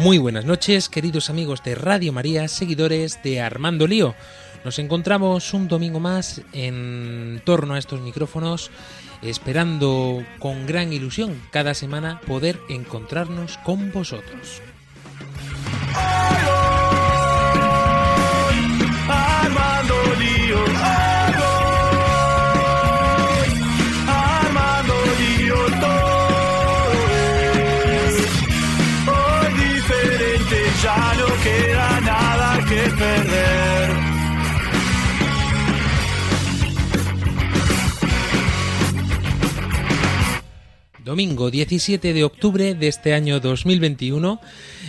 Muy buenas noches, queridos amigos de Radio María, seguidores de Armando Lío. Nos encontramos un domingo más en torno a estos micrófonos, esperando con gran ilusión cada semana poder encontrarnos con vosotros. Domingo 17 de octubre de este año 2021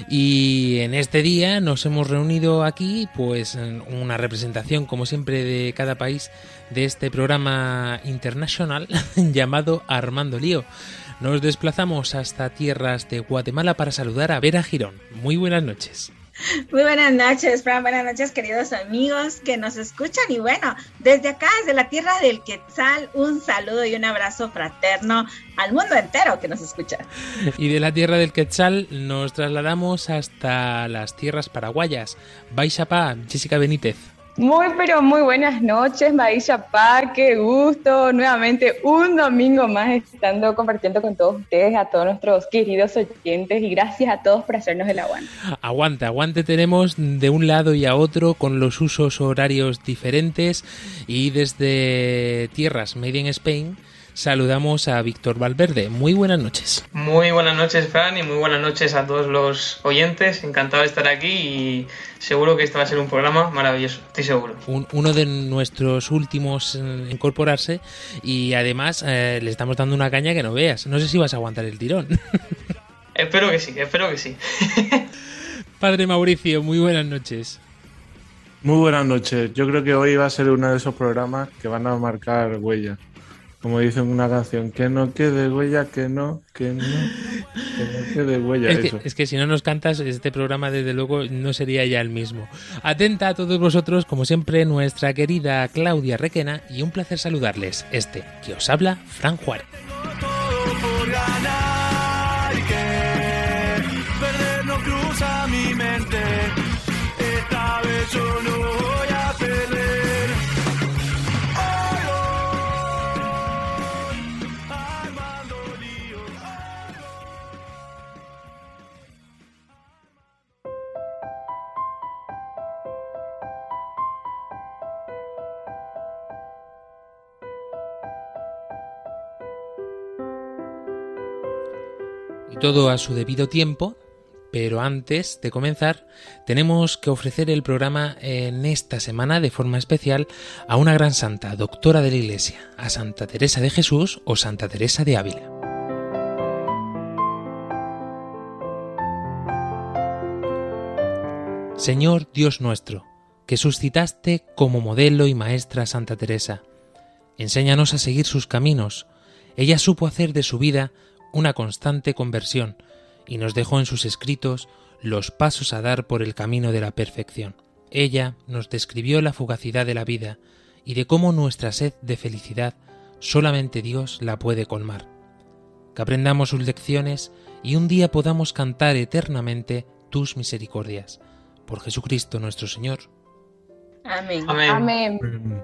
y en este día nos hemos reunido aquí pues una representación como siempre de cada país de este programa internacional llamado Armando Lío. Nos desplazamos hasta tierras de Guatemala para saludar a Vera Girón. Muy buenas noches. Muy buenas noches, Fran. Buenas noches, queridos amigos que nos escuchan. Y bueno, desde acá, desde la tierra del Quetzal, un saludo y un abrazo fraterno al mundo entero que nos escucha. Y de la tierra del Quetzal nos trasladamos hasta las tierras paraguayas. Baixapá, Jessica Benítez. Muy, pero muy buenas noches, Maisha Pa, qué gusto. Nuevamente un domingo más estando compartiendo con todos ustedes, a todos nuestros queridos oyentes y gracias a todos por hacernos el aguante. Aguante, aguante tenemos de un lado y a otro con los usos horarios diferentes y desde tierras Made in Spain saludamos a Víctor Valverde. Muy buenas noches. Muy buenas noches, Fran, y muy buenas noches a todos los oyentes. Encantado de estar aquí y seguro que este va a ser un programa maravilloso, estoy seguro. Un- uno de nuestros últimos en incorporarse y además eh, le estamos dando una caña que no veas. No sé si vas a aguantar el tirón. Espero que sí, espero que sí. Padre Mauricio, muy buenas noches. Muy buenas noches. Yo creo que hoy va a ser uno de esos programas que van a marcar huella. Como dicen una canción, que no quede huella, que no, que no, que no quede huella. Es que, eso. es que si no nos cantas, este programa desde luego no sería ya el mismo. Atenta a todos vosotros, como siempre, nuestra querida Claudia Requena y un placer saludarles. Este que os habla, Fran Juárez. Y todo a su debido tiempo, pero antes de comenzar, tenemos que ofrecer el programa en esta semana de forma especial a una gran santa, doctora de la Iglesia, a Santa Teresa de Jesús o Santa Teresa de Ávila. Señor Dios nuestro, que suscitaste como modelo y maestra a Santa Teresa, enséñanos a seguir sus caminos. Ella supo hacer de su vida una constante conversión y nos dejó en sus escritos los pasos a dar por el camino de la perfección. Ella nos describió la fugacidad de la vida y de cómo nuestra sed de felicidad solamente Dios la puede colmar. Que aprendamos sus lecciones y un día podamos cantar eternamente tus misericordias. Por Jesucristo nuestro Señor. Amén. Amén. Amén.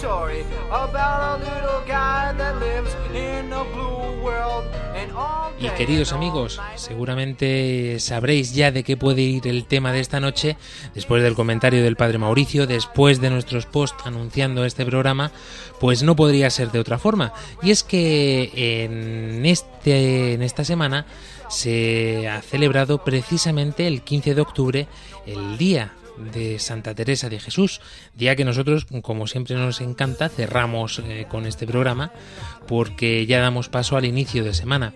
Story about a little guy that lives in a blue world and all Y queridos amigos, seguramente sabréis ya de qué puede ir el tema de esta noche, después del comentario del padre Mauricio, después de nuestros posts anunciando este programa, pues no podría ser de otra forma. Y es que en, este, en esta semana se ha celebrado precisamente el 15 de octubre el Día de Santa Teresa de Jesús, día que nosotros, como siempre nos encanta, cerramos eh, con este programa porque ya damos paso al inicio de semana.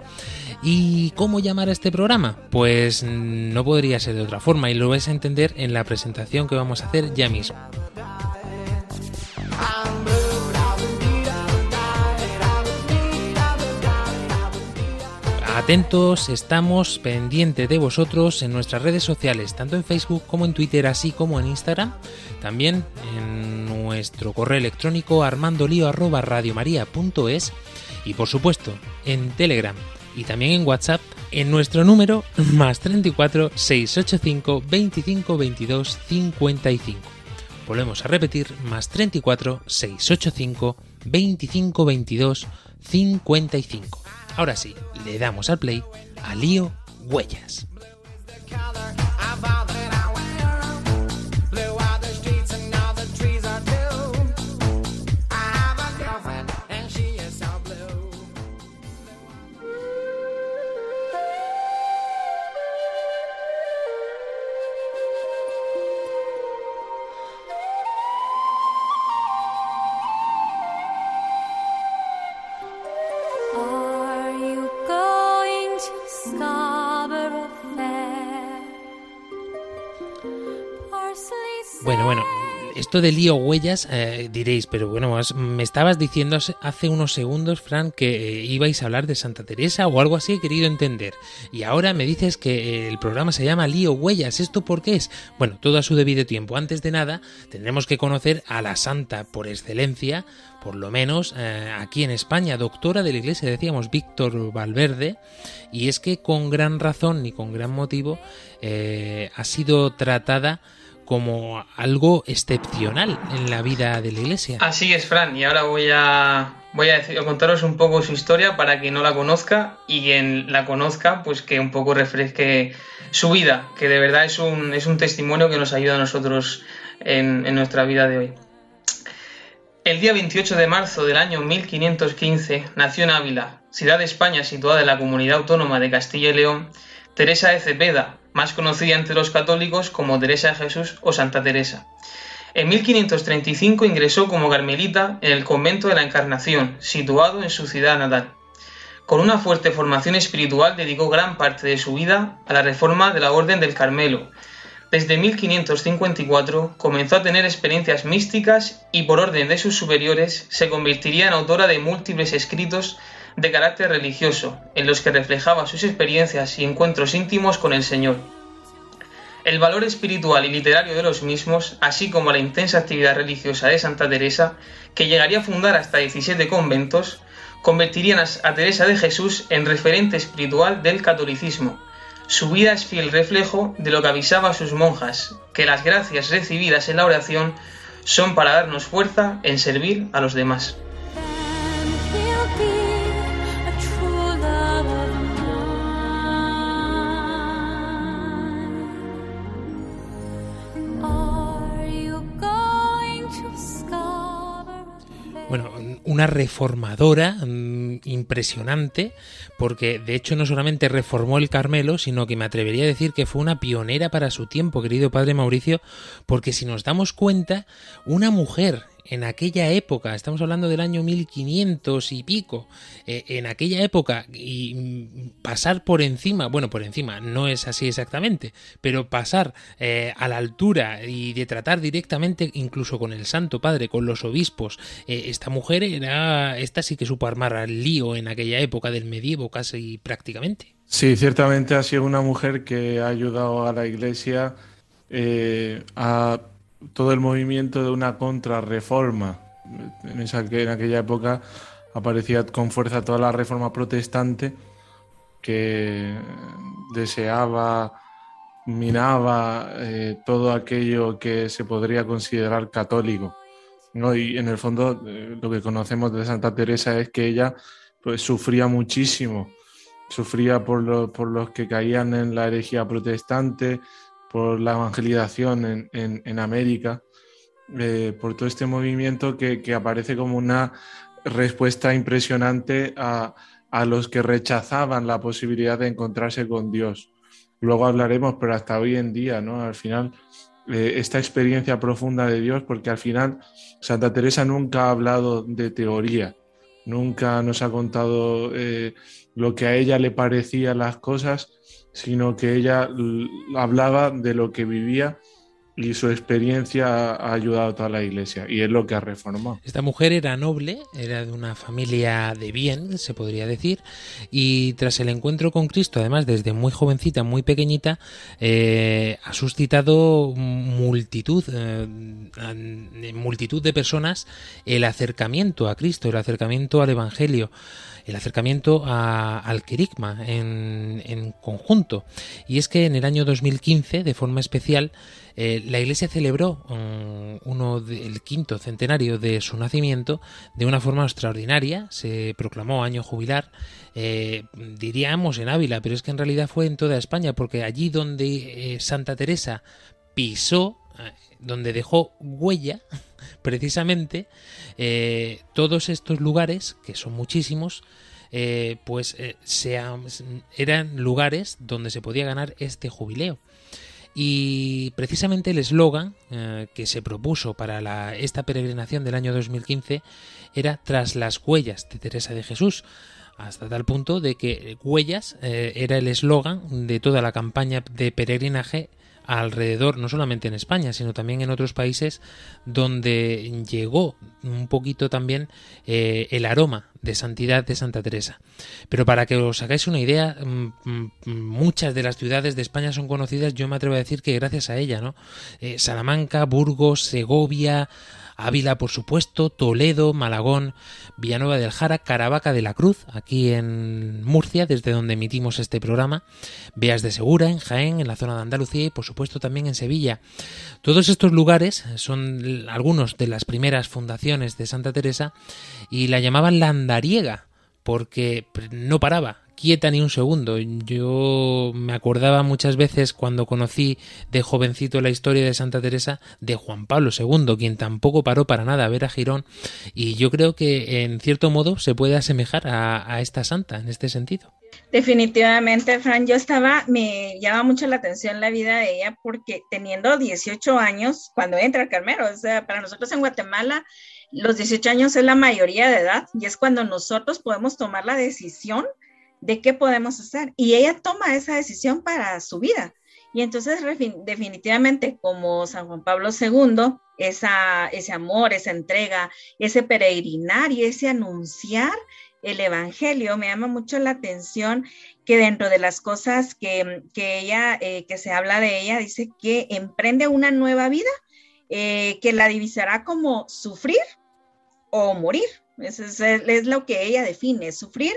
¿Y cómo llamar a este programa? Pues no podría ser de otra forma y lo vais a entender en la presentación que vamos a hacer ya mismo. Atentos, estamos pendientes de vosotros en nuestras redes sociales, tanto en Facebook como en Twitter, así como en Instagram. También en nuestro correo electrónico armandolio.radiomaría.es y por supuesto en Telegram y también en WhatsApp en nuestro número más 34 685 25 22 55. Volvemos a repetir más 34 685 25 22 55. Ahora sí, le damos al play a Lío Huellas. Bueno, bueno, esto de lío huellas, eh, diréis, pero bueno, me estabas diciendo hace unos segundos, Fran, que eh, ibais a hablar de Santa Teresa o algo así, he querido entender. Y ahora me dices que el programa se llama Lío Huellas. ¿Esto por qué es? Bueno, todo a su debido tiempo. Antes de nada, tendremos que conocer a la santa por excelencia, por lo menos eh, aquí en España, doctora de la Iglesia, decíamos Víctor Valverde, y es que con gran razón y con gran motivo ha sido tratada como algo excepcional en la vida de la iglesia. Así es, Fran, y ahora voy a voy a, decir, contaros un poco su historia para quien no la conozca y quien la conozca, pues que un poco refresque su vida, que de verdad es un, es un testimonio que nos ayuda a nosotros en, en nuestra vida de hoy. El día 28 de marzo del año 1515 nació en Ávila, ciudad de España situada en la comunidad autónoma de Castilla y León, Teresa de Cepeda, más conocida entre los católicos como Teresa de Jesús o Santa Teresa. En 1535 ingresó como carmelita en el convento de la Encarnación, situado en su ciudad natal. Con una fuerte formación espiritual dedicó gran parte de su vida a la reforma de la Orden del Carmelo. Desde 1554 comenzó a tener experiencias místicas y por orden de sus superiores se convertiría en autora de múltiples escritos de carácter religioso, en los que reflejaba sus experiencias y encuentros íntimos con el Señor. El valor espiritual y literario de los mismos, así como la intensa actividad religiosa de Santa Teresa, que llegaría a fundar hasta 17 conventos, convertirían a Teresa de Jesús en referente espiritual del catolicismo. Su vida es fiel reflejo de lo que avisaba a sus monjas, que las gracias recibidas en la oración son para darnos fuerza en servir a los demás. Una reformadora mm, impresionante, porque de hecho no solamente reformó el Carmelo, sino que me atrevería a decir que fue una pionera para su tiempo, querido padre Mauricio, porque si nos damos cuenta, una mujer en aquella época, estamos hablando del año 1500 y pico, eh, en aquella época y pasar por encima, bueno, por encima, no es así exactamente, pero pasar eh, a la altura y de tratar directamente incluso con el Santo Padre, con los obispos, eh, esta mujer era, esta sí que supo armar al lío en aquella época del medievo casi prácticamente. Sí, ciertamente ha sido una mujer que ha ayudado a la Iglesia a todo el movimiento de una contrarreforma. En, esa, en aquella época aparecía con fuerza toda la reforma protestante que deseaba, minaba eh, todo aquello que se podría considerar católico. ¿no? Y en el fondo eh, lo que conocemos de Santa Teresa es que ella pues, sufría muchísimo, sufría por, por los que caían en la herejía protestante, por la evangelización en, América, eh, por todo este movimiento que, aparece como una respuesta impresionante a, los que rechazaban la posibilidad de encontrarse con Dios. Luego hablaremos, pero hasta hoy en día, ¿no? Al final, eh, esta experiencia profunda de Dios, porque al final Santa Teresa nunca ha hablado de teoría, nunca nos ha contado eh, lo que a ella le parecían las cosas, sino que ella hablaba de lo que vivía y su experiencia ha ayudado a toda la iglesia y es lo que ha reformado. Esta mujer era noble, era de una familia de bien, se podría decir, y tras el encuentro con Cristo, además desde muy jovencita, muy pequeñita, eh, ha suscitado multitud, eh, multitud de personas el acercamiento a Cristo, el acercamiento al Evangelio el acercamiento al querigma en, conjunto. Y es que en el año 2015, de forma especial, eh, la Iglesia celebró um, uno el quinto centenario de su nacimiento de una forma extraordinaria. Se proclamó año jubilar, eh, diríamos en Ávila, pero es que en realidad fue en toda España, porque allí donde eh, Santa Teresa pisó, donde dejó huella, precisamente todos estos lugares, que son muchísimos, pues eran lugares donde se podía ganar este jubileo. Y precisamente el eslogan que se propuso para esta peregrinación del año 2015 era tras las huellas de Teresa de Jesús, hasta tal punto de que huellas era el eslogan de toda la campaña de peregrinaje alrededor, no solamente en España, sino también en otros países donde llegó un poquito también eh, el aroma de santidad de Santa Teresa. Pero para que os hagáis una idea, mm, mm, muchas de las ciudades de España son conocidas, yo me atrevo a decir que gracias a ella, ¿no? Eh, Salamanca, Burgos, Segovia, Ávila, por supuesto, Toledo, Malagón, Villanueva del Jara, Caravaca de la Cruz, aquí en Murcia, desde donde emitimos este programa, Beas de Segura, en Jaén, en la zona de Andalucía y por supuesto también en Sevilla. Todos estos lugares son algunos de las primeras fundaciones de Santa Teresa y la llamaban la andariega porque no paraba, quieta ni un segundo. Yo me acordaba muchas veces cuando conocí de jovencito la historia de Santa Teresa de Juan Pablo II, quien tampoco paró para nada a ver a Girón, y yo creo que en cierto modo se puede asemejar a, esta santa en este sentido. Definitivamente, Fran, yo estaba, me llama mucho la atención la vida de ella porque teniendo 18 años, cuando entra el Carmelo, o sea, para nosotros en Guatemala, los 18 años es la mayoría de edad y es cuando nosotros podemos tomar la decisión de qué podemos hacer. Y ella toma esa decisión para su vida. Y entonces definitivamente como San Juan Pablo II, esa, ese amor, esa entrega, ese peregrinar y ese anunciar el Evangelio, me llama mucho la atención que dentro de las cosas que, ella, eh, que se habla de ella, dice que emprende una nueva vida, eh, que la divisará como sufrir o morir. Eso es, es, lo que ella define, sufrir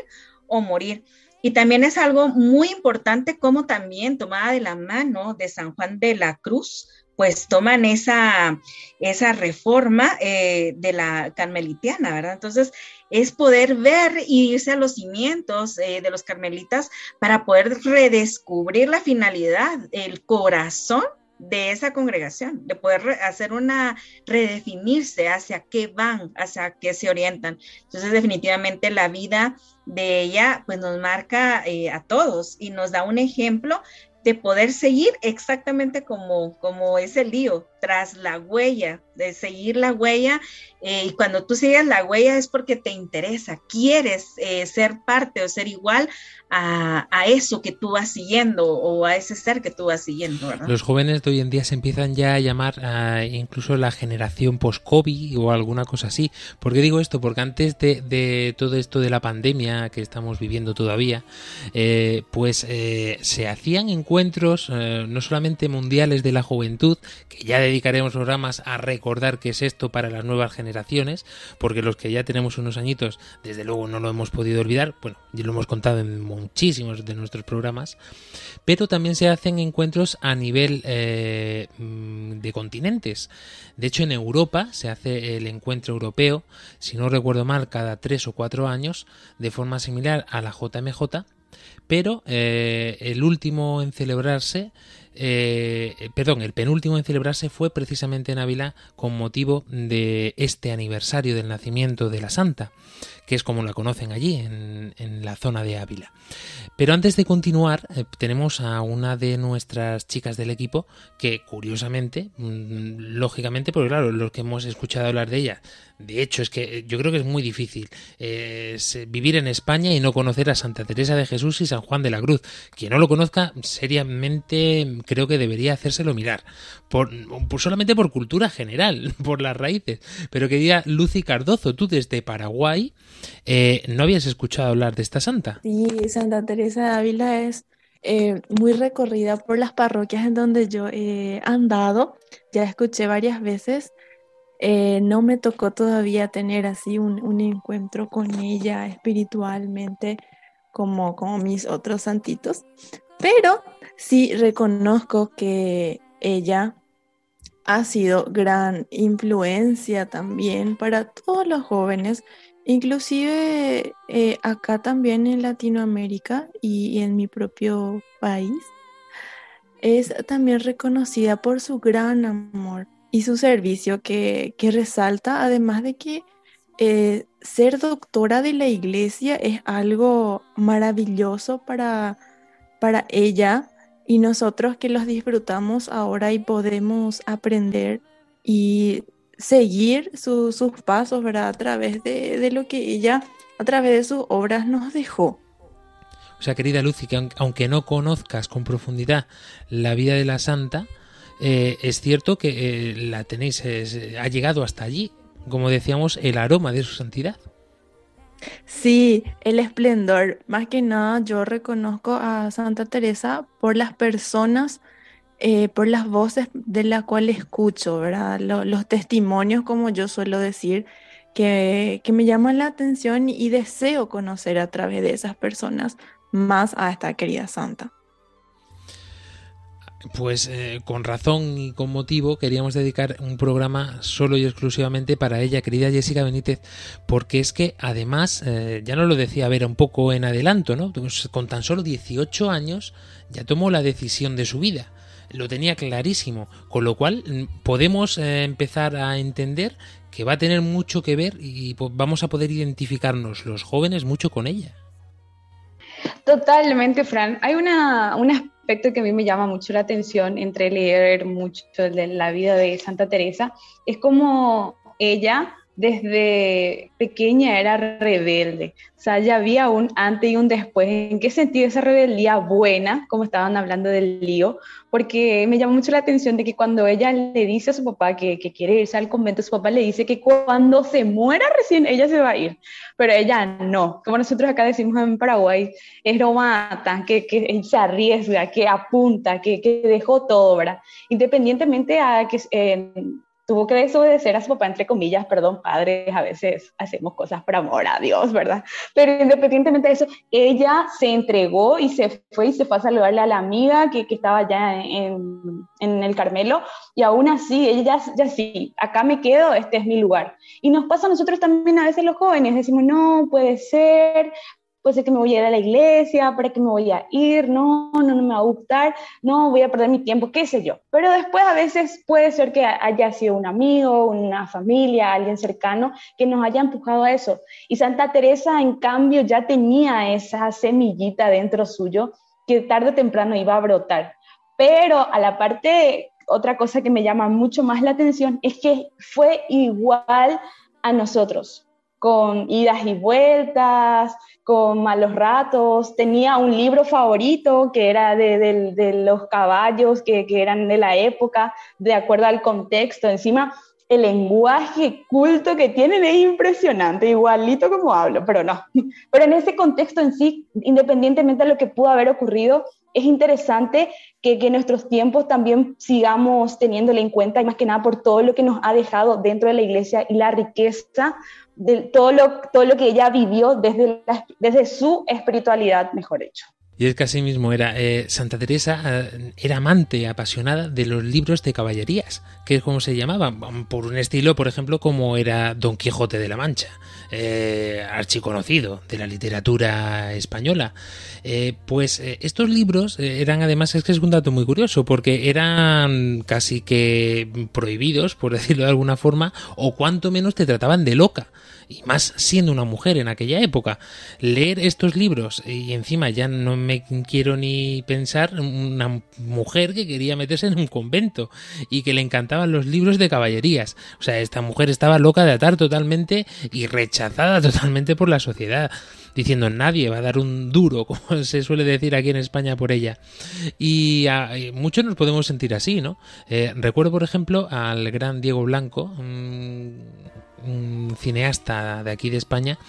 o morir. Y también es algo muy importante como también tomada de la mano de San Juan de la Cruz, pues toman esa, esa reforma eh, de la carmelitiana, ¿verdad? Entonces, es poder ver y irse a los cimientos eh, de los carmelitas para poder redescubrir la finalidad, el corazón de esa congregación, de poder hacer una redefinirse hacia qué van, hacia qué se orientan. Entonces, definitivamente la vida de ella, pues nos marca eh, a todos y nos da un ejemplo de poder seguir exactamente como, como es el lío, tras la huella, de seguir la huella. Eh, y cuando tú sigues la huella es porque te interesa, quieres eh, ser parte o ser igual a, eso que tú vas siguiendo o a ese ser que tú vas siguiendo. Los jóvenes de hoy en día se empiezan ya a llamar incluso la generación post-COVID o alguna cosa así. ¿Por qué digo esto? Porque antes de, todo esto de la pandemia que estamos viviendo todavía, eh, pues se hacían encuentros no solamente mundiales de la juventud, que ya dedicaremos programas a recordar qué es esto para las nuevas generaciones, porque los que ya tenemos unos añitos, desde luego no lo hemos podido olvidar, bueno, ya lo hemos contado en muchísimos de nuestros programas, pero también se hacen encuentros a nivel eh, mm, de continentes. De hecho, en Europa se hace el encuentro europeo, si no recuerdo mal, cada tres o cuatro años, de forma similar a la JMJ, pero eh, el último en celebrarse eh, perdón, el penúltimo en celebrarse fue precisamente en Ávila con motivo de este aniversario del nacimiento de la Santa, que es como la conocen allí, en, en la zona de Ávila. Pero antes de continuar, eh, tenemos a una de nuestras chicas del equipo que, curiosamente, mm, lógicamente, porque claro, los que hemos escuchado hablar de ella, de hecho, es que yo creo que es muy difícil eh, vivir en España y no conocer a Santa Teresa de Jesús y San Juan de la Cruz. Quien no lo conozca, seriamente creo que debería hacérselo mirar. Por, solamente por cultura general, por las raíces. Pero quería Lucy Cardozo, tú desde Paraguay, eh, ¿no habías escuchado hablar de esta santa? Sí, Santa Teresa de Ávila es eh, muy recorrida por las parroquias en donde yo he andado. Ya escuché varias veces eh, no me tocó todavía tener así un, encuentro con ella espiritualmente como, como mis otros santitos, pero sí reconozco que ella ha sido gran influencia también para todos los jóvenes, inclusive eh, acá también en Latinoamérica y en mi propio país. Es también reconocida por su gran amor y su servicio que, resalta, además de que eh, ser doctora de la iglesia es algo maravilloso para, para ella y nosotros que los disfrutamos ahora y podemos aprender y seguir sus pasos, ¿verdad? A través de, de, lo que ella, a través de sus obras nos dejó. O sea, querida Lucy, que aunque no conozcas con profundidad la vida de la santa, eh, es cierto que eh, la tenéis, ha llegado hasta allí, como decíamos, el aroma de su santidad. Sí, el esplendor. Más que nada, yo reconozco a Santa Teresa por las personas, eh, por las voces de las cuales escucho, ¿verdad? los testimonios, como yo suelo decir, que, que me llaman la atención y deseo conocer a través de esas personas más a esta querida santa. Pues eh, con razón y con motivo queríamos dedicar un programa solo y exclusivamente para ella, querida Jessica Benítez, porque es que además, eh, ya nos lo decía Vera un poco en adelanto, ¿no? Pues con tan solo 18 años ya tomó la decisión de su vida, lo tenía clarísimo, con lo cual mm, podemos eh, empezar a entender que va a tener mucho que ver y vamos a poder identificarnos los jóvenes mucho con ella. Totalmente, Fran. Hay una, una aspecto que a mí me llama mucho la atención entre leer mucho la vida de Santa Teresa es como ella desde pequeña era rebelde. O sea, ya había un antes y un después. ¿En qué sentido esa rebeldía buena, como estaban hablando del lío? Porque me llama mucho la atención de que cuando ella le dice a su papá que, que, quiere irse al convento, su papá le dice que cuando se muera recién ella se va a ir. Pero ella no. Como nosotros acá decimos en Paraguay, es romata, que, que se arriesga, que apunta, que, que dejó todo, ¿verdad? Independientemente a que... Eh, tuvo que desobedecer a su papá, entre comillas, perdón, padres, a veces hacemos cosas por amor a Dios, ¿verdad? Pero independientemente de eso, ella se entregó y se fue y se fue a saludarle a la amiga que, que estaba ya en, en, el Carmelo, y aún así, ella ya, ya sí, acá me quedo, este es mi lugar. Y nos pasa a nosotros también a veces los jóvenes, decimos, no, puede ser, pues es que me voy a ir a la iglesia, para qué me voy a ir, no, no, no me va a gustar, no, voy a perder mi tiempo, qué sé yo. Pero después a veces puede ser que haya sido un amigo, una familia, alguien cercano que nos haya empujado a eso. Y Santa Teresa, en cambio, ya tenía esa semillita dentro suyo que tarde o temprano iba a brotar. Pero a la parte, otra cosa que me llama mucho más la atención es que fue igual a nosotros con idas y vueltas, con malos ratos. Tenía un libro favorito que era de, los caballos que, que, eran de la época, de acuerdo al contexto. Encima, el lenguaje culto que tienen es impresionante, igualito como hablo, pero no. Pero en ese contexto en sí, independientemente de lo que pudo haber ocurrido, es interesante que, que nuestros tiempos también sigamos teniéndole en cuenta, y más que nada por todo lo que nos ha dejado dentro de la iglesia y la riqueza de todo lo, todo lo que ella vivió desde, desde su espiritualidad, mejor hecho. Y es que así mismo era. Eh, Santa Teresa eh, era amante, apasionada de los libros de caballerías, que es como se llamaban, por un estilo, por ejemplo, como era Don Quijote de la Mancha, eh, archiconocido de la literatura española. Pues estos libros eran además, es que es un dato muy curioso, porque eran casi que prohibidos, por decirlo de alguna forma, o cuanto menos te trataban de loca y más siendo una mujer en aquella época. Leer estos libros y encima ya no me quiero ni pensar una mujer que quería meterse en un convento y que le encantaban los libros de caballerías. O sea, esta mujer estaba loca de atar totalmente y rechazada totalmente por la sociedad diciendo nadie va a dar un duro, como se suele decir aquí en España por ella. Y, muchos nos podemos sentir así, ¿no? Eh, recuerdo, por ejemplo, al gran Diego Blanco, un cineasta de aquí de España,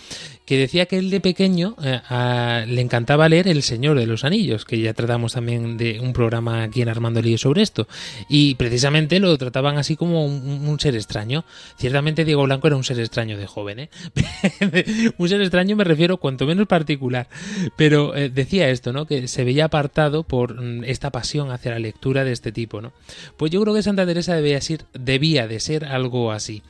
que decía que él de pequeño eh, le encantaba leer El Señor de los Anillos, que ya tratamos también de un programa aquí en Armando Lío sobre esto, y precisamente lo trataban así como un, ser extraño. Ciertamente Diego Blanco era un ser extraño de joven, ¿eh? un ser extraño me refiero cuanto menos particular, pero eh, decía esto, ¿no? Que se veía apartado por mm, esta pasión hacia la lectura de este tipo, ¿no? Pues yo creo que Santa Teresa debía, ser, debía de ser algo así.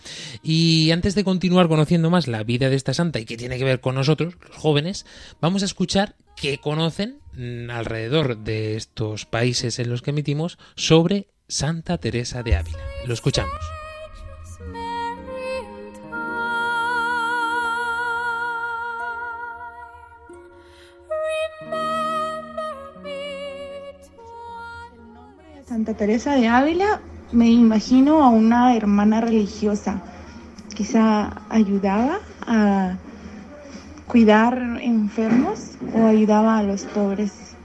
Y antes de continuar conociendo más la vida de esta santa y que tiene que con nosotros, los jóvenes, vamos a escuchar qué conocen mm, alrededor de estos países en los que emitimos sobre Santa Teresa de Ávila. Lo escuchamos. Santa Teresa de Ávila me imagino a una hermana religiosa quizá ayudaba a cuidar enfermos o ayudaba a los pobres.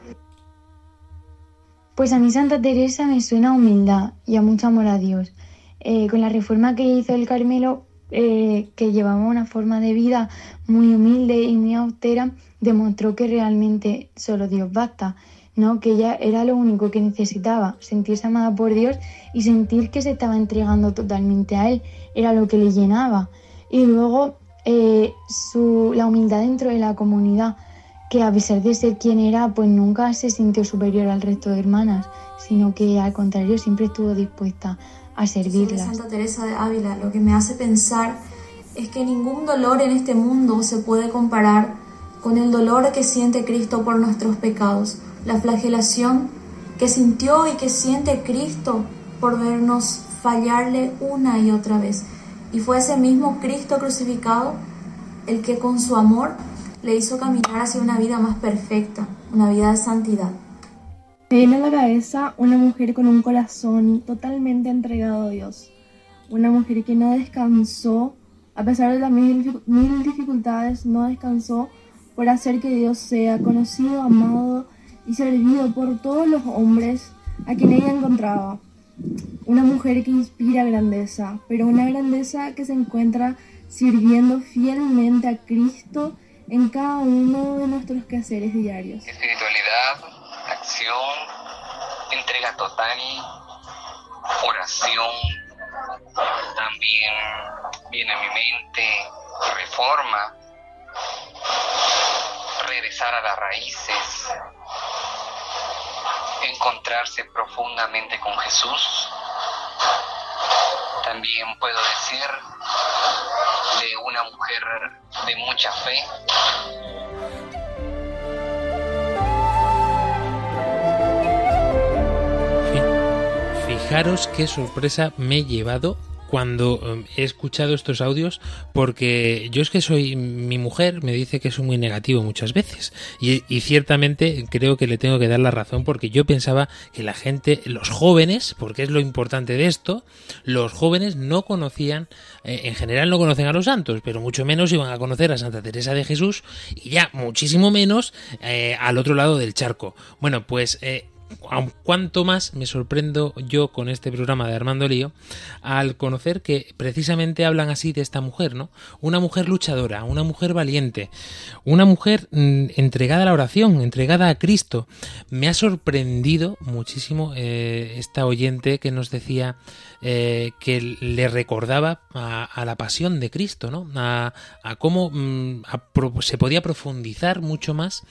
Pues a mí Santa Teresa me suena a humildad y a mucho amor a Dios. Eh, con la reforma que hizo el Carmelo, eh, que llevaba una forma de vida muy humilde y muy austera, demostró que realmente solo Dios basta, ¿no? que ella era lo único que necesitaba, sentirse amada por Dios y sentir que se estaba entregando totalmente a Él era lo que le llenaba. Y luego eh, su, la humildad dentro de la comunidad, que a pesar de ser quien era, pues nunca se sintió superior al resto de hermanas, sino que al contrario siempre estuvo dispuesta a servirlas. Santa Teresa de Ávila lo que me hace pensar es que ningún dolor en este mundo se puede comparar con el dolor que siente Cristo por nuestros pecados, la flagelación que sintió y que siente Cristo por vernos fallarle una y otra vez. Y fue ese mismo Cristo crucificado el que con su amor le hizo caminar hacia una vida más perfecta, una vida de santidad. Me viene a la cabeza una mujer con un corazón totalmente entregado a Dios, una mujer que no descansó, a pesar de las mil, dificultades, no descansó por hacer que Dios sea conocido, amado y servido por todos los hombres a quien ella encontraba. Una mujer que inspira grandeza, pero una grandeza que se encuentra sirviendo fielmente a Cristo en cada uno de nuestros quehaceres diarios. Espiritualidad, acción, entrega total, oración, también viene a mi mente reforma, regresar a las raíces, encontrarse profundamente con Jesús. También puedo decir de una mujer de mucha fe. Fijaros qué sorpresa me he llevado cuando em, he escuchado estos audios porque yo es que soy mi mujer me dice que soy muy negativo muchas veces y, ciertamente creo que le tengo que dar la razón porque yo pensaba que la gente los jóvenes porque es lo importante de esto los jóvenes no conocían eh, en general no conocen a los santos pero mucho menos iban a conocer a Santa Teresa de Jesús y ya muchísimo menos eh, al otro lado del charco. Bueno pues eh, cuanto más me sorprendo yo con este programa de Armando Lío al conocer que precisamente hablan así de esta mujer, ¿no? Una mujer luchadora, una mujer valiente, una mujer mm, entregada a la oración, entregada a Cristo. Me ha sorprendido muchísimo eh, esta oyente que nos decía eh, que le recordaba a, la pasión de Cristo, ¿no? A, cómo mm, se podía profundizar mucho más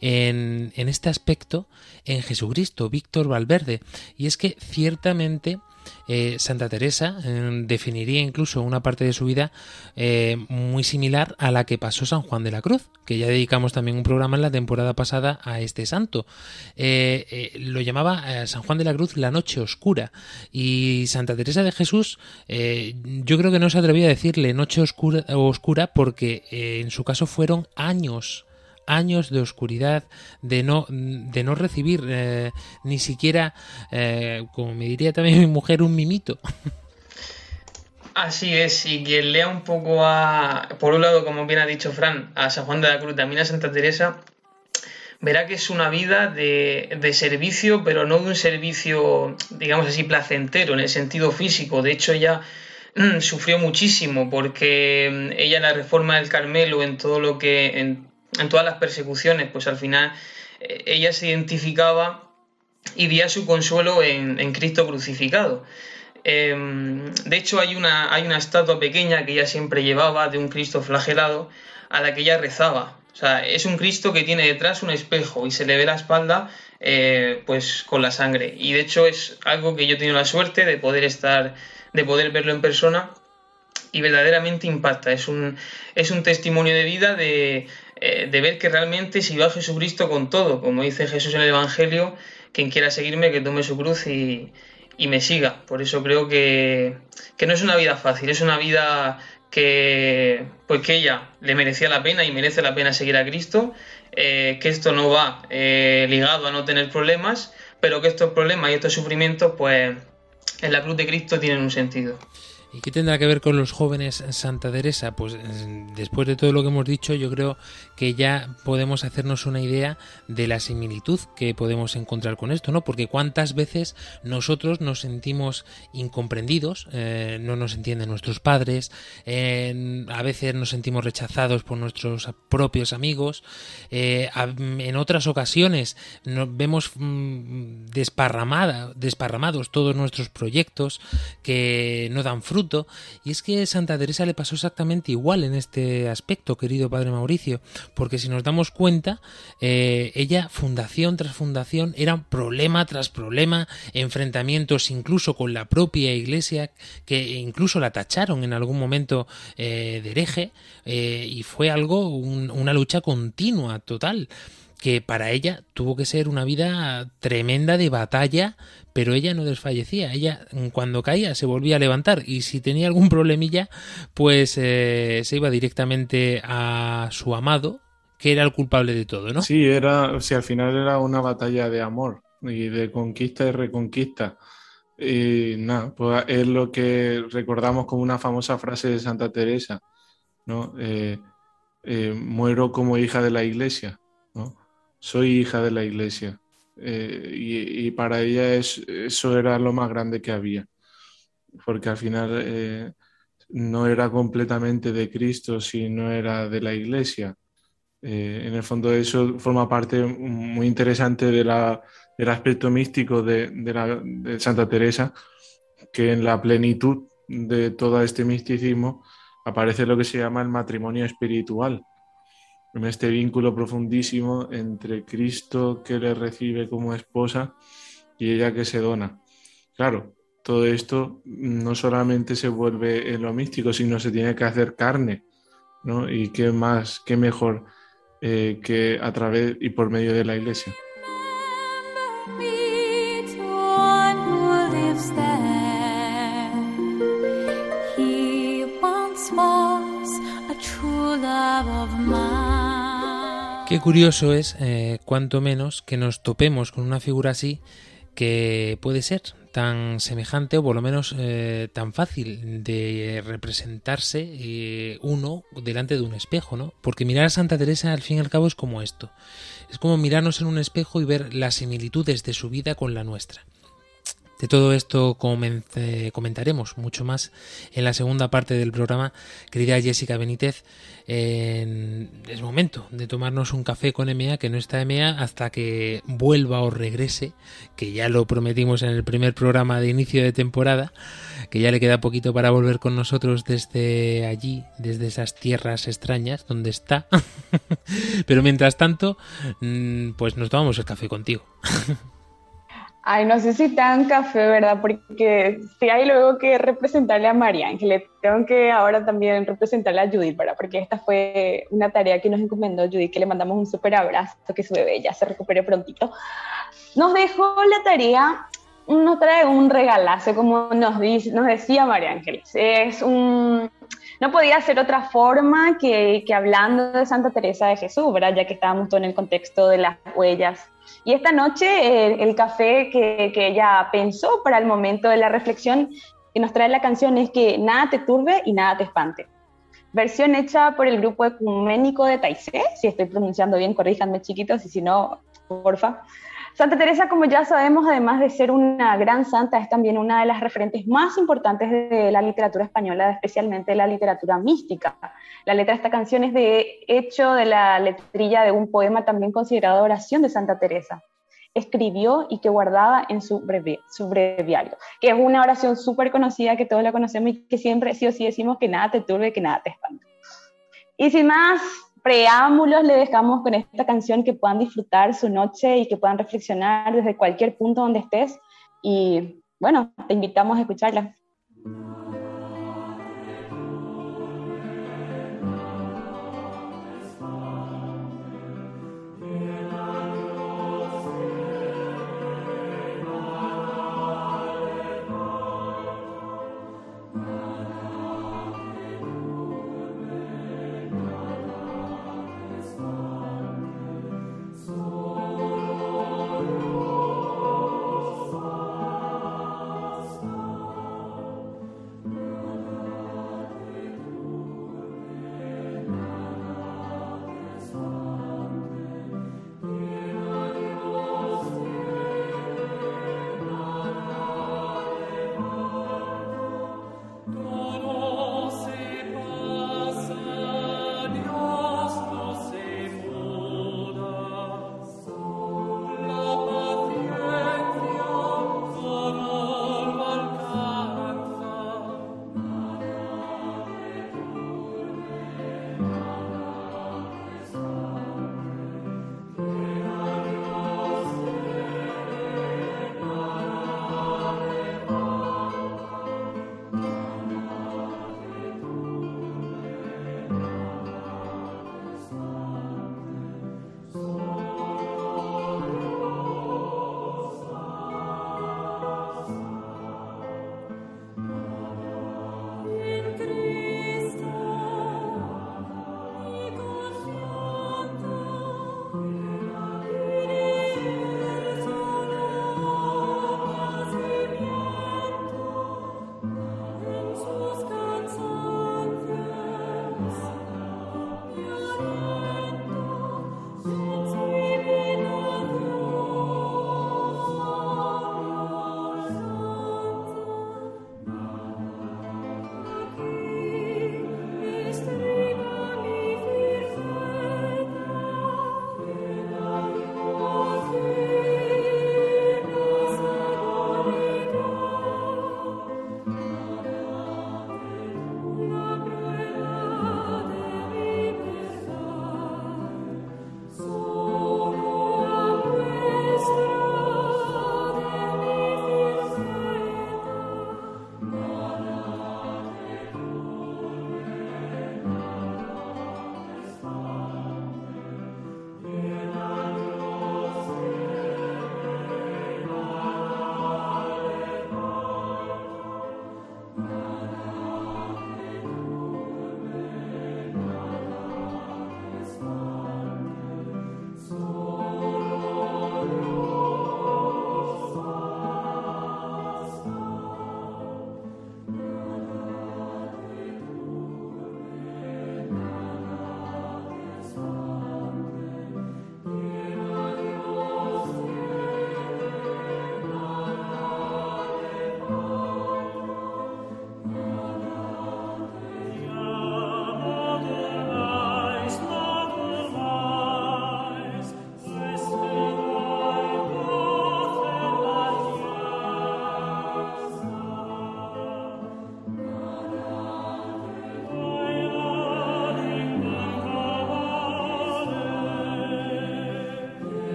en, en este aspecto en Jesucristo, Víctor Valverde. Y es que ciertamente eh, Santa Teresa eh, definiría incluso una parte de su vida eh, muy similar a la que pasó San Juan de la Cruz, que ya dedicamos también un programa en la temporada pasada a este santo. lo llamaba San Juan de la Cruz la noche oscura y Santa Teresa de Jesús yo creo que no se atrevía a decirle noche oscura, oscura porque en su caso fueron años años de oscuridad, de no, de no recibir eh, ni siquiera, eh, como me diría también mi mujer, un mimito. Así es, y quien lea un poco a, por un lado, como bien ha dicho Fran, a San Juan de la Cruz, también a Santa Teresa, verá que es una vida de, de, servicio, pero no de un servicio, digamos así, placentero en el sentido físico. De hecho, ella mm, sufrió muchísimo porque mm, ella en la reforma del Carmelo, en todo lo que, en todas las persecuciones, pues al final eh, ella se identificaba y veía su consuelo en, Cristo crucificado. Em, de hecho, hay una, hay una estatua pequeña que ella siempre llevaba de un Cristo flagelado a la que ella rezaba. O sea, es un Cristo que tiene detrás un espejo y se le ve la espalda eh, pues con la sangre. Y de hecho es algo que yo he tenido la suerte de poder estar, de poder verlo en persona y verdaderamente impacta. Es un, es un testimonio de vida de, eh, de ver que realmente si va a Jesucristo con todo, como dice Jesús en el Evangelio, quien quiera seguirme, que tome su cruz y, me siga. Por eso creo que, no es una vida fácil, es una vida que, pues que ella le merecía la pena y merece la pena seguir a Cristo, eh, que esto no va eh, ligado a no tener problemas, pero que estos problemas y estos sufrimientos, pues en la cruz de Cristo tienen un sentido. ¿Y qué tendrá que ver con los jóvenes Santa Teresa? Pues después de todo lo que hemos dicho, yo creo que ya podemos hacernos una idea de la similitud que podemos encontrar con esto, ¿no? Porque cuántas veces nosotros nos sentimos incomprendidos, eh, no nos entienden nuestros padres, a veces nos sentimos rechazados por nuestros propios amigos, eh, en otras ocasiones nos vemos mm, desparramada, desparramados todos nuestros proyectos que no dan fruto y es que Santa Teresa le pasó exactamente igual en este aspecto, querido Padre Mauricio, porque si nos damos cuenta, eh, ella fundación tras fundación era problema tras problema, enfrentamientos incluso con la propia iglesia, que incluso la tacharon en algún momento eh, de hereje, eh, y fue algo, una lucha continua, total que para ella tuvo que ser una vida tremenda de batalla, pero ella no desfallecía. Ella cuando caía se volvía a levantar y si tenía algún problemilla, pues eh, se iba directamente a su amado, que era el culpable de todo, ¿no? Sí, era, o sea, al final era una batalla de amor y de conquista y reconquista. Y nada, pues es lo que recordamos como una famosa frase de Santa Teresa, ¿no? Eh, eh, muero como hija de la iglesia, ¿no? Soy hija de la iglesia. Eh, y, para ella es, eso era lo más grande que había, porque al final eh, no era completamente de Cristo, sino era de la iglesia. Eh, en el fondo eso forma parte muy interesante de la, del aspecto místico de, de Santa Teresa, que en la plenitud de todo este misticismo aparece lo que se llama el matrimonio espiritual, en este vínculo profundísimo entre Cristo que le recibe como esposa y ella que se dona. Claro, todo esto no solamente se vuelve en lo místico, sino se tiene que hacer carne, ¿no? Y qué más, qué mejor eh, que a través y por medio de la iglesia. Qué curioso es, eh, cuanto menos, que nos topemos con una figura así que puede ser tan semejante o por lo menos eh, tan fácil de representarse eh, uno delante de un espejo, ¿no? Porque mirar a Santa Teresa al fin y al cabo es como esto. Es como mirarnos en un espejo y ver las similitudes de su vida con la nuestra. De todo esto comentaremos mucho más en la segunda parte del programa, querida Jessica Benítez. es momento de tomarnos un café con EMEA, que no está EMEA, hasta que vuelva o regrese, que ya lo prometimos en el primer programa de inicio de temporada, que ya le queda poquito para volver con nosotros desde allí, desde esas tierras extrañas donde está. Pero mientras tanto, mm, pues nos tomamos el café contigo. Ay, no sé si tan café, ¿verdad? Porque si hay luego que representarle a María Ángeles, tengo que ahora también representarle a Judith, ¿verdad? Porque esta fue una tarea que nos encomendó Judith, que le mandamos un súper abrazo, que su bebé ya se recupere prontito. Nos dejó la tarea, nos trae un regalazo, como nos, dice, nos decía María Ángeles. Es un, no podía ser otra forma que, que hablando de Santa Teresa de Jesús, ¿verdad? Ya que estábamos todo en el contexto de las huellas y esta noche el, café que, que, ella pensó para el momento de la reflexión que nos trae la canción es que nada te turbe y nada te espante. Versión hecha por el grupo ecuménico de Taizé, si estoy pronunciando bien, corríjanme chiquitos, y si no, porfa. Santa Teresa, como ya sabemos, además de ser una gran santa, es también una de las referentes más importantes de la literatura española, especialmente la literatura mística. La letra de esta canción es de hecho de la letrilla de un poema también considerado oración de Santa Teresa. Escribió y que guardaba en su, breviario, que es una oración súper conocida que todos la conocemos y que siempre sí o sí decimos que nada te turbe, que nada te espante. Y sin más, preámbulos le dejamos con esta canción que puedan disfrutar su noche y que puedan reflexionar desde cualquier punto donde estés. Y bueno, te invitamos a escucharla.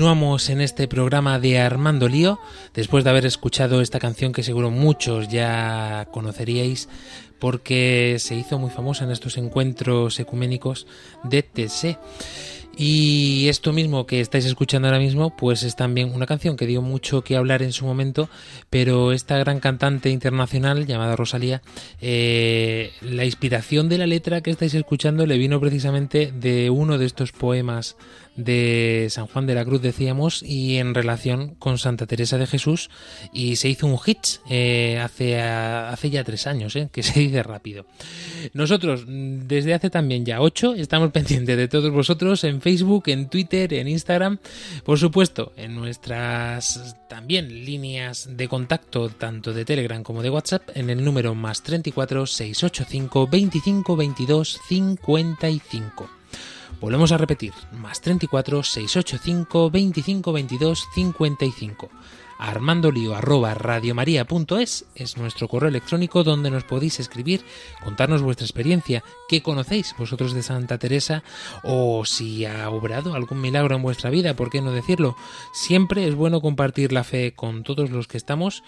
Continuamos en este programa de Armando Lío, después de haber escuchado esta canción que seguro muchos ya conoceríais, porque se hizo muy famosa en estos encuentros ecuménicos de TC. Y esto mismo que estáis escuchando ahora mismo, pues es también una canción que dio mucho que hablar en su momento, pero esta gran cantante internacional llamada Rosalía, eh, la inspiración de la letra que estáis escuchando le vino precisamente de uno de estos poemas de San Juan de la Cruz, decíamos, y en relación con Santa Teresa de Jesús, y se hizo un hit eh, hace, hace ya tres años, eh, que se dice rápido. Nosotros, desde hace también ya ocho, estamos pendientes de todos vosotros en Facebook, en Twitter, en Instagram, por supuesto, en nuestras también líneas de contacto, tanto de Telegram como de WhatsApp, en el número más 34 685 25 22 55. Volvemos a repetir, más 34 685 25 22 55. armandolio arroba radiomaria.es es nuestro correo electrónico donde nos podéis escribir, contarnos vuestra experiencia, qué conocéis vosotros de Santa Teresa o si ha obrado algún milagro en vuestra vida, por qué no decirlo. Siempre es bueno compartir la fe con todos los que estamos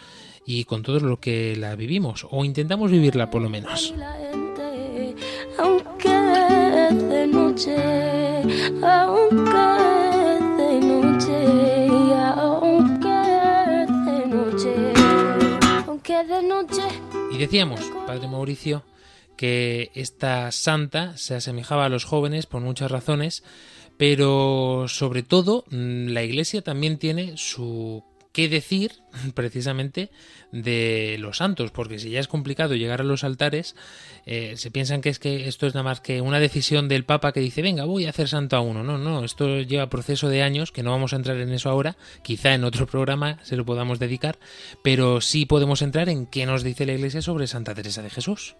y con todos los que la vivimos o intentamos vivirla por lo menos. Aunque de noche, aunque de noche, aunque de noche. Y decíamos, Padre Mauricio, que esta santa se asemejaba a los jóvenes por muchas razones, pero sobre todo mm, la Iglesia también tiene su qué decir precisamente de los santos, porque si ya es complicado llegar a los altares, eh, se piensan que es que esto es nada más que una decisión del Papa que dice, venga, voy a hacer santo a uno. No, no, esto lleva proceso de años, que no vamos a entrar en eso ahora, quizá en otro programa se lo podamos dedicar, pero sí podemos entrar en qué nos dice la Iglesia sobre Santa Teresa de Jesús.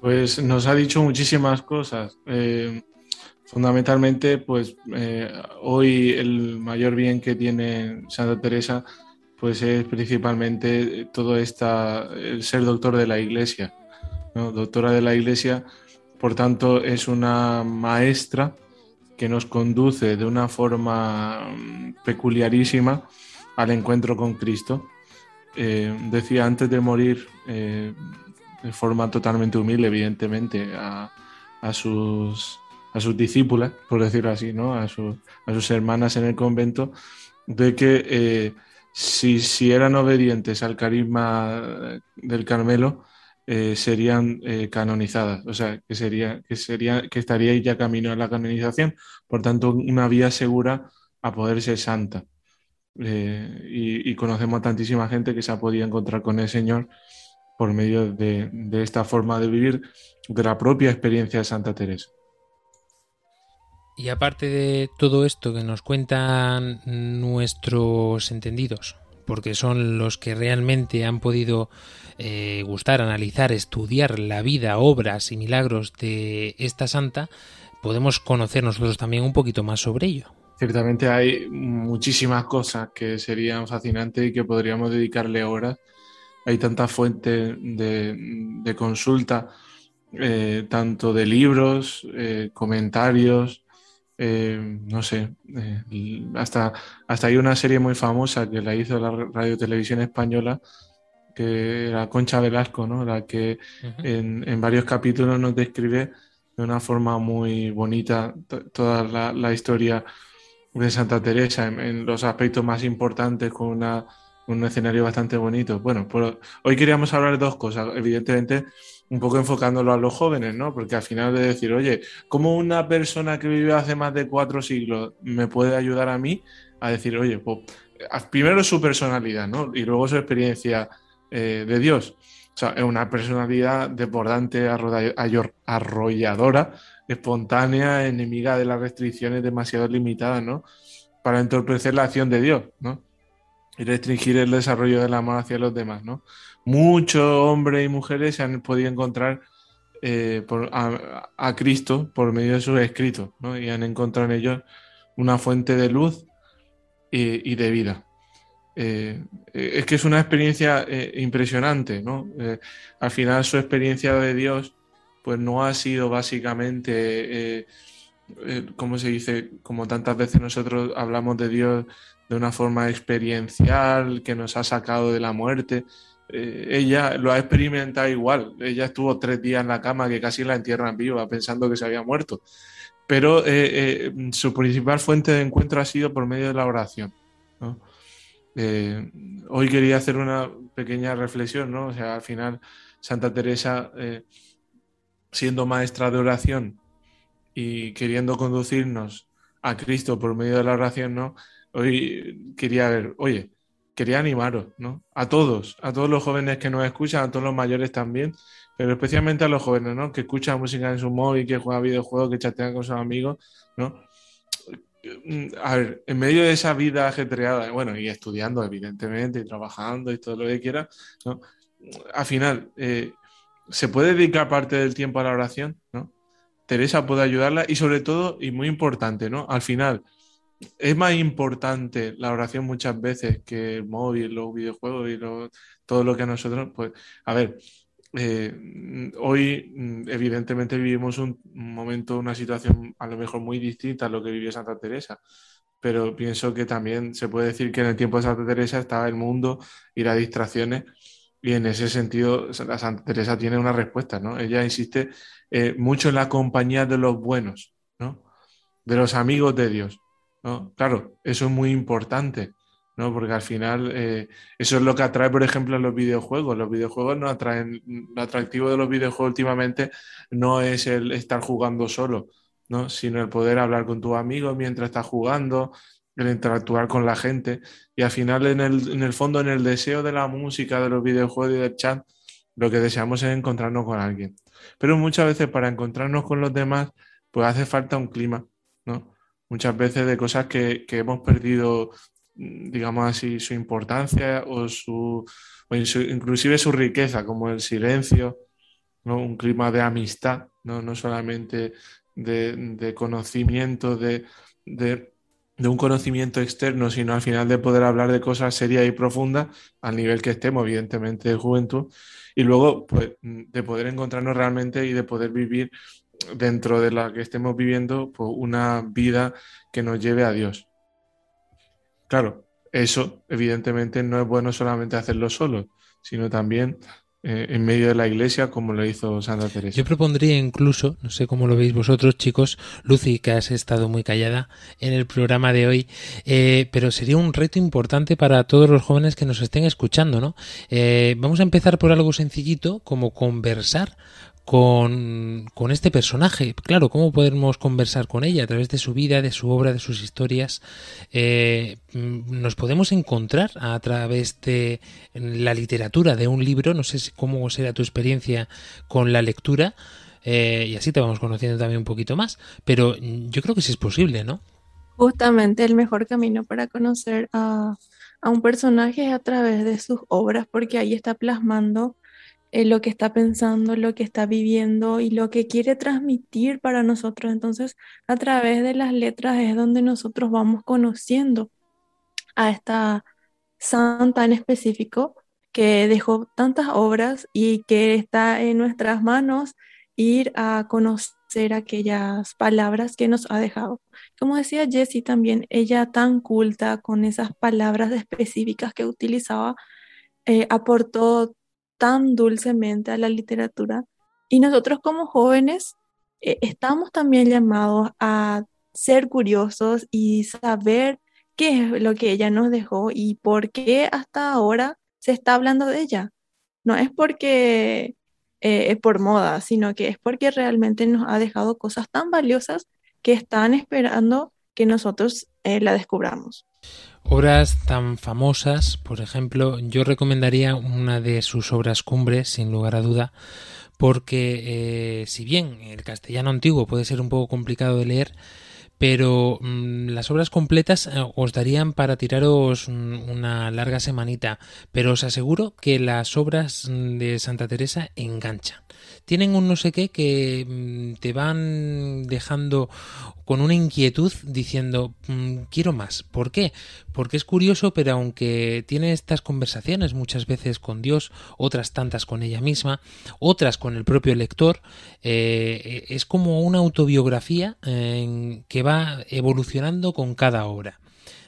Pues nos ha dicho muchísimas cosas. Eh, fundamentalmente, pues eh, hoy el mayor bien que tiene Santa Teresa, pues es principalmente todo esta, el ser doctor de la Iglesia, doctora de la Iglesia, por tanto es una maestra que nos conduce de una forma mm, peculiarísima al encuentro con Cristo. Eh, decía antes de morir, eh, de forma totalmente humilde, evidentemente, a, a sus a sus discípulas, por decirlo así, ¿no? a, su, a sus hermanas en el convento, de que eh, si, si, eran obedientes al carisma del Carmelo, eh, serían eh, canonizadas, o sea, que, sería, que, sería, que estaría ya camino a la canonización, por tanto, una vía segura a poder ser santa. Y, y, conocemos a tantísima gente que se ha podido encontrar con el Señor por medio de, de esta forma de vivir, de la propia experiencia de Santa Teresa. Y aparte de todo esto que nos cuentan nuestros entendidos, porque son los que realmente han podido eh, gustar, analizar, estudiar la vida, obras y milagros de esta santa, podemos conocer nosotros también un poquito más sobre ello. Ciertamente hay muchísimas cosas que serían fascinantes y que podríamos dedicarle horas. Hay tantas fuentes de, consulta, eh, tanto de libros, eh, comentarios, eh, no sé, eh, hasta, hasta hay una serie muy famosa que la hizo la Radio Televisión Española, que era Concha Velasco, ¿no? la que uh -huh. en, en, varios capítulos nos describe de una forma muy bonita toda la, la, historia de Santa Teresa en, en, los aspectos más importantes con una, un escenario bastante bonito. Bueno, hoy queríamos hablar de dos cosas. Evidentemente, un poco enfocándolo a los jóvenes, ¿no? Porque al final de decir, oye, ¿cómo una persona que vive hace más de cuatro siglos me puede ayudar a mí a decir, oye, pues primero su personalidad, ¿no? Y luego su experiencia eh, de Dios. O sea, es una personalidad desbordante, arrolladora, espontánea, enemiga de las restricciones demasiado limitadas, ¿no? Para entorpecer la acción de Dios, ¿no? Y restringir el desarrollo del amor hacia los demás, ¿no? Muchos hombres y mujeres se han podido encontrar eh, a, Cristo por medio de sus escritos, ¿no? Y han encontrado en ellos una fuente de luz y, de vida. Eh, es que es una experiencia eh, impresionante, ¿no? al final su experiencia de Dios pues no ha sido básicamente, como se dice? Como tantas veces nosotros hablamos de Dios de una forma experiencial, que nos ha sacado de la muerte, eh, ella lo ha experimentado igual. Ella estuvo tres días en la cama que casi la entierran viva pensando que se había muerto. Pero eh, eh, su principal fuente de encuentro ha sido por medio de la oración. hoy quería hacer una pequeña reflexión, ¿no? O sea, al final Santa Teresa, siendo maestra de oración y queriendo conducirnos a Cristo por medio de la oración, ¿no? Hoy quería oye, quería animaros, ¿no? A todos, a todos los jóvenes que nos escuchan, a todos los mayores también, pero especialmente a los jóvenes, ¿no? Que escuchan música en su móvil, que juegan videojuegos, que chatean con sus amigos, ¿no? A ver, en medio de esa vida ajetreada, bueno, y estudiando, evidentemente, y trabajando y todo lo que quiera, ¿no? Al final, eh, ¿se puede dedicar parte del tiempo a la oración? ¿no? Teresa puede ayudarla y sobre todo, y muy importante, ¿no? Al final, es más importante la oración muchas veces que el móvil, los videojuegos y todo lo que nosotros, pues, a ver, eh, hoy mm, evidentemente vivimos un momento, una situación a lo mejor muy distinta a lo que vivió Santa Teresa, pero pienso que también se puede decir que en el tiempo de Santa Teresa estaba el mundo y las distracciones y en ese sentido Santa Teresa tiene una respuesta, ¿no? Ella insiste eh, mucho en la compañía de los buenos, ¿no? De los amigos de Dios. Claro, eso es muy importante, ¿no? Porque al final eh, eso es lo que atrae, por ejemplo, los videojuegos. Los videojuegos no atraen, lo atractivo de los videojuegos últimamente no es el estar jugando solo, ¿no? Sino el poder hablar con tus amigos mientras estás jugando, el interactuar con la gente. Y al final, en el, en el fondo, en el deseo de la música, de los videojuegos y del chat, lo que deseamos es encontrarnos con alguien. Pero muchas veces para encontrarnos con los demás, pues hace falta un clima, ¿no? Muchas veces de cosas que, hemos perdido, mm, digamos así, su importancia o, su, inclusive su riqueza, como el silencio, ¿no? un clima de amistad, no, no solamente de, conocimiento, de, de, un conocimiento externo, sino al final de poder hablar de cosas serias y profundas al nivel que estemos, evidentemente, de juventud, y luego pues, de poder encontrarnos realmente y de poder vivir dentro de la que estemos viviendo pues, una vida que nos lleve a Dios. Claro, eso evidentemente no es bueno solamente hacerlo solo, sino también eh, en medio de la iglesia como lo hizo Santa Teresa. Yo propondría incluso, no sé cómo lo veis vosotros chicos, Lucy, que has estado muy callada en el programa de hoy, eh, pero sería un reto importante para todos los jóvenes que nos estén escuchando, ¿no? Eh, vamos a empezar por algo sencillito, como conversar con, este personaje. Claro, ¿cómo podemos conversar con ella a través de su vida, de su obra, de sus historias? Eh, nos podemos encontrar a través de la literatura de un libro. No sé cómo será tu experiencia con la lectura. Eh, y así te vamos conociendo también un poquito más. Pero yo creo que sí es posible, ¿no? Justamente el mejor camino para conocer a, a un personaje es a través de sus obras, porque ahí está plasmando eh, lo que está pensando, lo que está viviendo y lo que quiere transmitir para nosotros. Entonces, a través de las letras es donde nosotros vamos conociendo a esta santa en específico que dejó tantas obras y que está en nuestras manos ir a conocer aquellas palabras que nos ha dejado. Como decía Jessie también, ella tan culta con esas palabras específicas que utilizaba, eh, aportó tan dulcemente a la literatura. Y nosotros como jóvenes eh, estamos también llamados a ser curiosos y saber qué es lo que ella nos dejó y por qué hasta ahora se está hablando de ella. No es porque eh, es por moda, sino que es porque realmente nos ha dejado cosas tan valiosas que están esperando que nosotros eh, la descubramos. Obras tan famosas, por ejemplo, yo recomendaría una de sus obras cumbres, sin lugar a duda, porque eh, si bien el castellano antiguo puede ser un poco complicado de leer, pero mm, las obras completas eh, os darían para tiraros mm, una larga semanita, pero os aseguro que las obras mm, de Santa Teresa enganchan. Tienen un no sé qué que te van dejando con una inquietud diciendo quiero más. ¿Por qué? Porque es curioso, pero aunque tiene estas conversaciones muchas veces con Dios, otras tantas con ella misma, otras con el propio lector, eh, es como una autobiografía que va evolucionando con cada obra.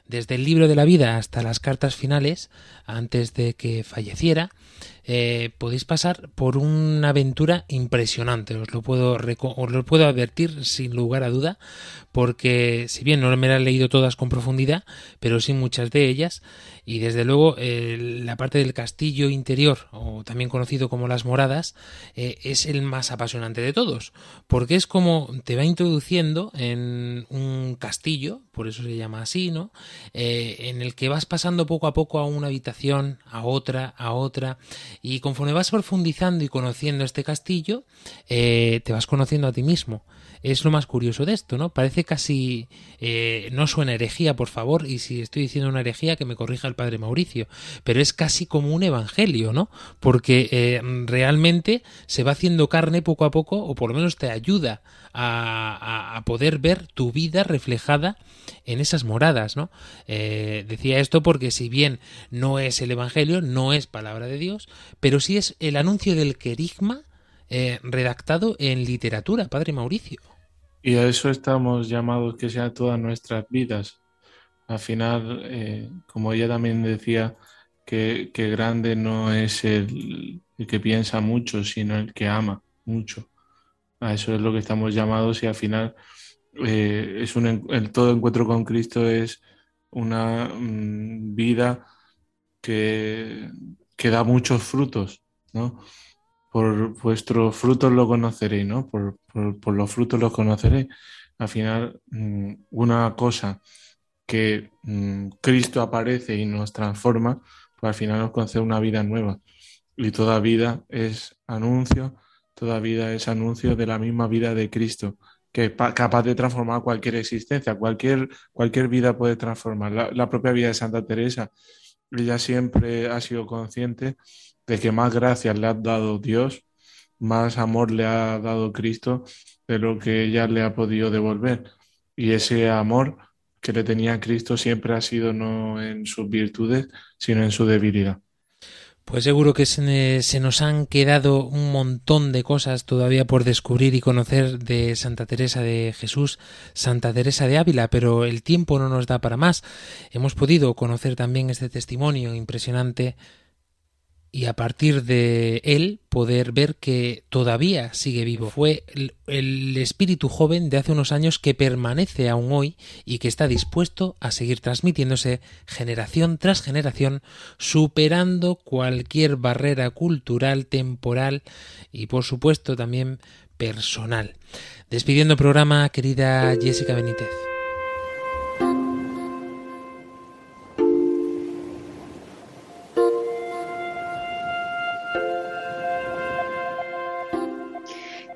Desde el libro de la vida hasta las cartas finales, antes de que falleciera, eh, podéis pasar por una aventura impresionante, os lo, puedo os lo puedo advertir sin lugar a duda, porque si bien no me las he leído todas con profundidad, pero sí muchas de ellas, y desde luego la parte del castillo interior, o también conocido como las moradas, eh, es el más apasionante de todos, porque es como te va introduciendo en un castillo, por eso se llama así, ¿no? Eh, en el que vas pasando poco a poco a una habitación, a otra, a otra, y conforme vas profundizando y conociendo este castillo, eh, te vas conociendo a ti mismo. Es lo más curioso de esto, ¿no? Parece casi... Eh, no suena herejía, por favor, y si estoy diciendo una herejía, que me corrija el padre Mauricio, pero es casi como un evangelio, ¿no? Porque eh, realmente se va haciendo carne poco a poco, o por lo menos te ayuda a, a, poder ver tu vida reflejada en esas moradas, ¿no? Eh, decía esto porque si bien no es el Evangelio, no es palabra de Dios, pero sí es el anuncio del querigma eh, redactado en literatura, Padre Mauricio. Y a eso estamos llamados que sea todas nuestras vidas. Al final, eh, como ella también decía, que, que grande no es el, que piensa mucho, sino el que ama mucho. A eso es lo que estamos llamados y al final eh, es un, el todo encuentro con Cristo es una mm, vida que, que, da muchos frutos, ¿no? Por vuestros frutos lo conoceréis, ¿no? Por, por, los frutos los conoceréis. Al final, mm, una cosa que mm, Cristo aparece y nos transforma, pues al final nos concede una vida nueva. Y toda vida es anuncio, toda vida es anuncio de la misma vida de Cristo que es capaz de transformar cualquier existencia, cualquier, cualquier vida puede transformar. La, la, propia vida de Santa Teresa, ella siempre ha sido consciente de que más gracias le ha dado Dios, más amor le ha dado Cristo de lo que ella le ha podido devolver. Y ese amor que le tenía Cristo siempre ha sido no en sus virtudes, sino en su debilidad. Pues seguro que se, nos han quedado un montón de cosas todavía por descubrir y conocer de Santa Teresa de Jesús, Santa Teresa de Ávila, pero el tiempo no nos da para más. Hemos podido conocer también este testimonio impresionante y a partir de él poder ver que todavía sigue vivo. Fue el, espíritu joven de hace unos años que permanece aún hoy y que está dispuesto a seguir transmitiéndose generación tras generación, superando cualquier barrera cultural, temporal y por supuesto también personal. Despidiendo programa, querida Jessica Benítez.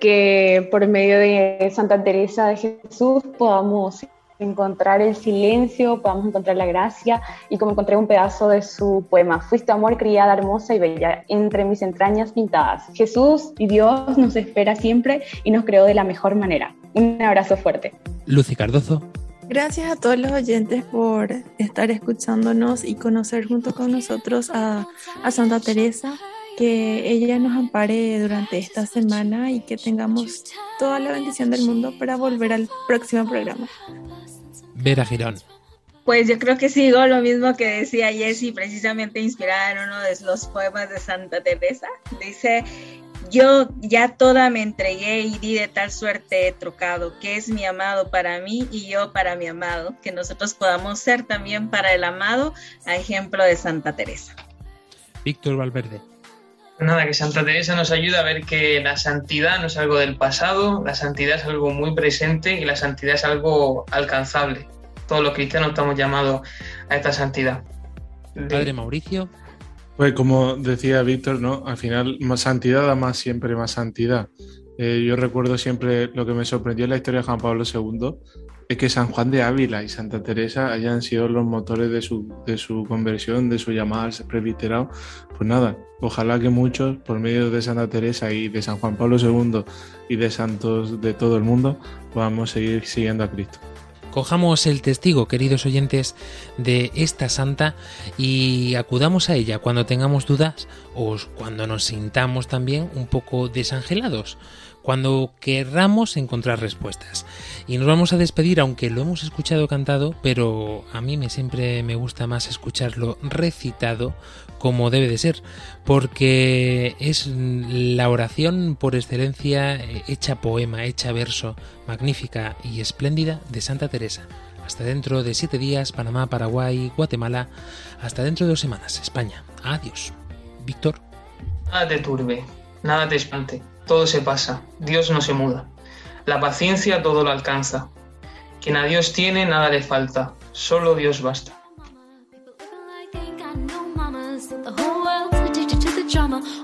Que por medio de Santa Teresa de Jesús podamos encontrar el silencio, podamos encontrar la gracia y como encontré un pedazo de su poema, fuiste amor criada hermosa y bella, entre mis entrañas pintadas. Jesús y Dios nos espera siempre y nos creó de la mejor manera. Un abrazo fuerte. Lucy Cardozo. Gracias a todos los oyentes por estar escuchándonos y conocer junto con nosotros a, a Santa Teresa que ella nos ampare durante esta semana y que tengamos toda la bendición del mundo para volver al próximo programa. Vera Girón. Pues yo creo que sigo lo mismo que decía Jessie, precisamente inspirada en uno de los poemas de Santa Teresa. Dice, yo ya toda me entregué y di de tal suerte he trocado, que es mi amado para mí y yo para mi amado, que nosotros podamos ser también para el amado, a ejemplo de Santa Teresa. Víctor Valverde. Nada, que Santa Teresa nos ayuda a ver que la santidad no es algo del pasado, la santidad es algo muy presente y la santidad es algo alcanzable. todos los cristianos estamos llamados a esta santidad. Padre Mauricio. Pues como decía Víctor, ¿no? Al final, más santidad da más siempre más santidad. Eh, yo recuerdo siempre lo que me sorprendió en la historia de Juan Pablo II, es que San Juan de Ávila y Santa Teresa hayan sido los motores de su, de su conversión, de su llamada al presbiterado. Pues nada, ojalá que muchos, por medio de Santa Teresa y de San Juan Pablo II y de santos de todo el mundo, podamos seguir siguiendo a Cristo. Cojamos el testigo, queridos oyentes, de esta santa y acudamos a ella cuando tengamos dudas o cuando nos sintamos también un poco desangelados, cuando querramos encontrar respuestas. Y nos vamos a despedir, aunque lo hemos escuchado cantado, pero a mí me siempre me gusta más escucharlo recitado como debe de ser, porque es la oración por excelencia eh, hecha poema, hecha verso, magnífica y espléndida de Santa Teresa. Hasta dentro de siete días, Panamá, Paraguay, Guatemala. Hasta dentro de dos semanas, España. Adiós. Víctor. Nada te turbe, nada te espante, todo se pasa, Dios no se muda. La paciencia todo lo alcanza. Quien a Dios tiene, nada le falta, solo Dios basta.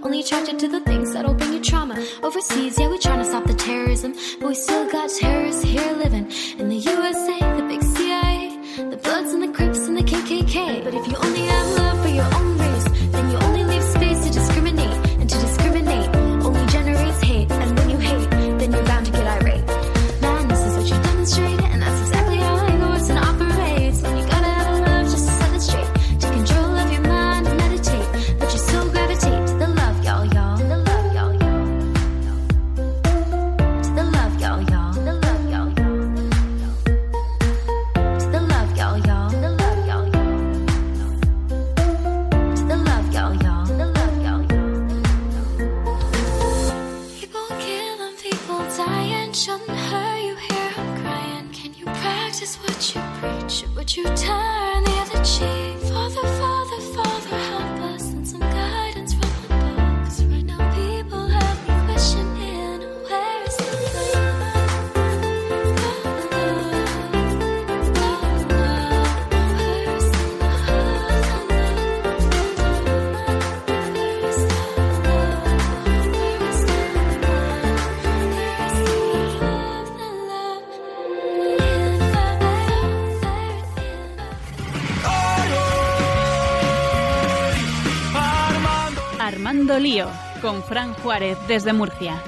Only attracted to the things that'll bring you trauma. Overseas, yeah, we're trying to stop the terrorism, but we still got terrorists here living in the USA, the big CIA, the Bloods and the Crips and the KKK. But if you only con Fran Juárez desde Murcia.